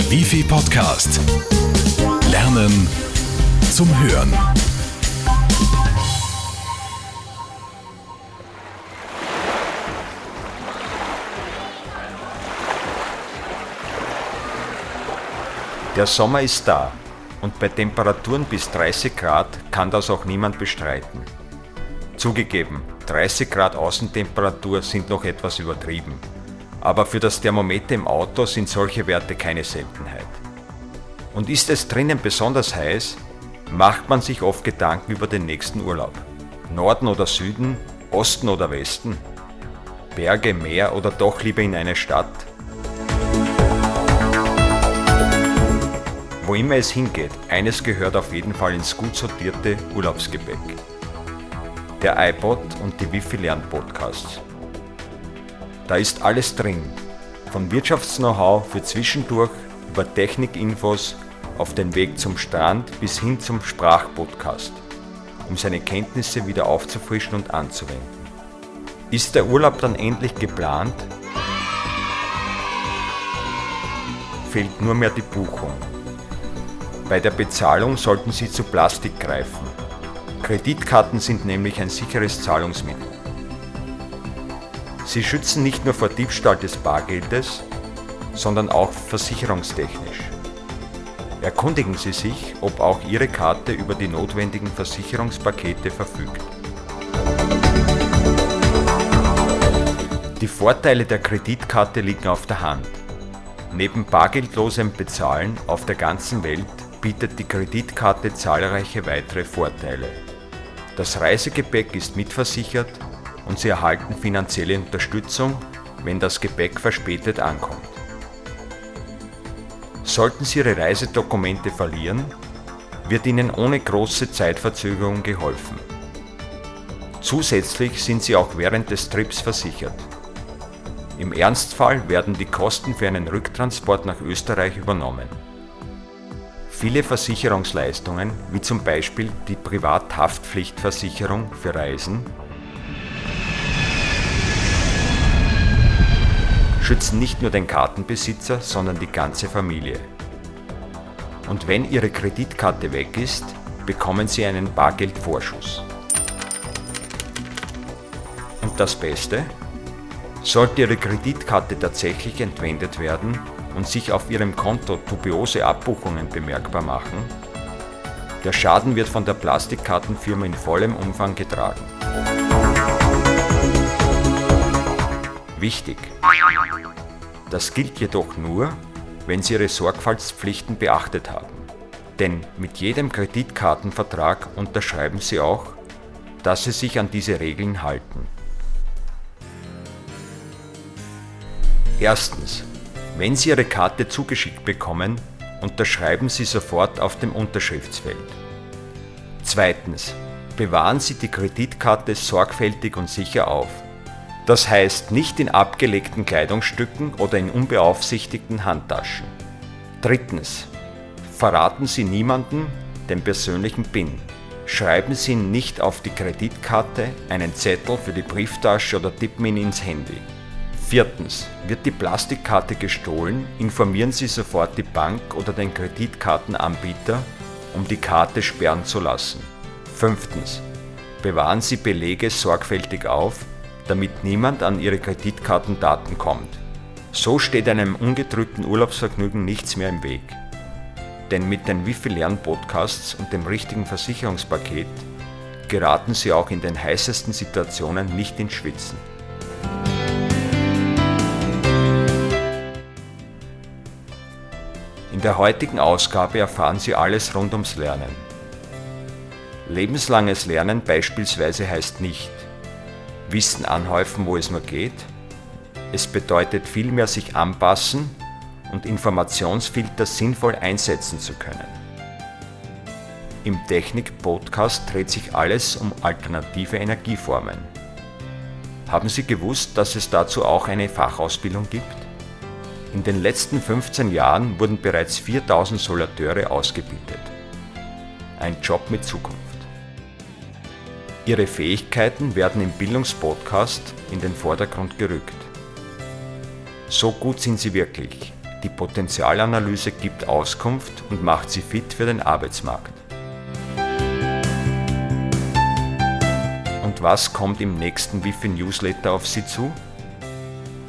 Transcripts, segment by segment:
Der Wifi Podcast. Lernen zum Hören. Der Sommer ist da und bei Temperaturen bis 30 Grad kann das auch niemand bestreiten. Zugegeben, 30 Grad Außentemperatur sind noch etwas übertrieben, aber für das Thermometer im Auto sind solche Werte keine Seltenheit. Und ist es drinnen besonders heiß, macht man sich oft Gedanken über den nächsten Urlaub. Norden oder Süden, Osten oder Westen? Berge, Meer oder doch lieber in eine Stadt? Wo immer es hingeht, eines gehört auf jeden Fall ins gut sortierte Urlaubsgepäck. Der iPod und die Wifi Lern Podcasts. Da ist alles drin, von Wirtschaftsknow-how für zwischendurch über Technikinfos auf den Weg zum Strand bis hin zum Sprachpodcast, um seine Kenntnisse wieder aufzufrischen und anzuwenden. Ist der Urlaub dann endlich geplant? Fehlt nur mehr die Buchung. Bei der Bezahlung sollten Sie zu Plastik greifen. Kreditkarten sind nämlich ein sicheres Zahlungsmittel. Sie schützen nicht nur vor Diebstahl des Bargeldes, sondern auch versicherungstechnisch. Erkundigen Sie sich, ob auch Ihre Karte über die notwendigen Versicherungspakete verfügt. Die Vorteile der Kreditkarte liegen auf der Hand. Neben bargeldlosem Bezahlen auf der ganzen Welt bietet die Kreditkarte zahlreiche weitere Vorteile. Das Reisegepäck ist mitversichert und Sie erhalten finanzielle Unterstützung, wenn das Gepäck verspätet ankommt. Sollten Sie Ihre Reisedokumente verlieren, wird Ihnen ohne große Zeitverzögerung geholfen. Zusätzlich sind Sie auch während des Trips versichert. Im Ernstfall werden die Kosten für einen Rücktransport nach Österreich übernommen. Viele Versicherungsleistungen, wie zum Beispiel die Privathaftpflichtversicherung für Reisen, schützen nicht nur den Kartenbesitzer, sondern die ganze Familie. Und wenn Ihre Kreditkarte weg ist, bekommen Sie einen Bargeldvorschuss. Und das Beste? Sollte Ihre Kreditkarte tatsächlich entwendet werden, und sich auf ihrem Konto dubiose Abbuchungen bemerkbar machen, der Schaden wird von der Plastikkartenfirma in vollem Umfang getragen. Wichtig. Das gilt jedoch nur, wenn Sie Ihre Sorgfaltspflichten beachtet haben. Denn mit jedem Kreditkartenvertrag unterschreiben Sie auch, dass Sie sich an diese Regeln halten. Erstens. Wenn Sie Ihre Karte zugeschickt bekommen, unterschreiben Sie sofort auf dem Unterschriftsfeld. Zweitens. Bewahren Sie die Kreditkarte sorgfältig und sicher auf. Das heißt nicht in abgelegten Kleidungsstücken oder in unbeaufsichtigten Handtaschen. Drittens. Verraten Sie niemanden den persönlichen PIN. Schreiben Sie nicht auf die Kreditkarte einen Zettel für die Brieftasche oder tippen ihn ins Handy. Viertens. Wird die Plastikkarte gestohlen, informieren Sie sofort die Bank oder den Kreditkartenanbieter, um die Karte sperren zu lassen. Fünftens. Bewahren Sie Belege sorgfältig auf, damit niemand an Ihre Kreditkartendaten kommt. So steht einem ungedrückten Urlaubsvergnügen nichts mehr im Weg. Denn mit den Wifi Lern Podcasts und dem richtigen Versicherungspaket geraten Sie auch in den heißesten Situationen nicht ins Schwitzen. In der heutigen Ausgabe erfahren Sie alles rund ums Lernen. Lebenslanges Lernen beispielsweise heißt nicht Wissen anhäufen, wo es nur geht. Es bedeutet vielmehr sich anpassen und Informationsfilter sinnvoll einsetzen zu können. Im Technik-Podcast dreht sich alles um alternative Energieformen. Haben Sie gewusst, dass es dazu auch eine Fachausbildung gibt? In den letzten 15 Jahren wurden bereits 4000 Solateure ausgebildet. Ein Job mit Zukunft. Ihre Fähigkeiten werden im Bildungspodcast in den Vordergrund gerückt. So gut sind sie wirklich. Die Potenzialanalyse gibt Auskunft und macht Sie fit für den Arbeitsmarkt. Und was kommt im nächsten Wifi Newsletter auf Sie zu?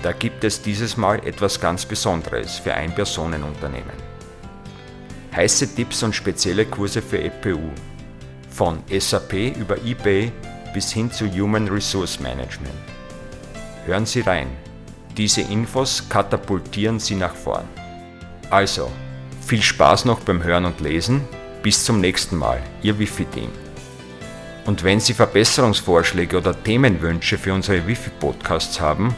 Da gibt es dieses Mal etwas ganz Besonderes für Ein-Personen-Unternehmen. Heiße Tipps und spezielle Kurse für EPU. Von SAP über eBay bis hin zu Human Resource Management. Hören Sie rein. Diese Infos katapultieren Sie nach vorn. Also, viel Spaß noch beim Hören und Lesen. Bis zum nächsten Mal, Ihr Wifi-Team. Und wenn Sie Verbesserungsvorschläge oder Themenwünsche für unsere Wifi-Podcasts haben,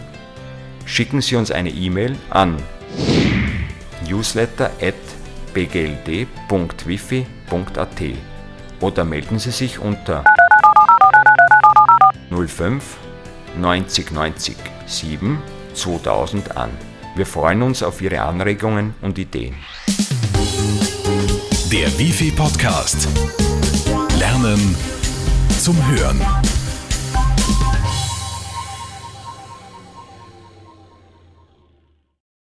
schicken Sie uns eine E-Mail an newsletter.bgld.wifi.at oder melden Sie sich unter 05 90 90 7 2000 an. Wir freuen uns auf Ihre Anregungen und Ideen. Der Wifi Podcast. Lernen zum Hören.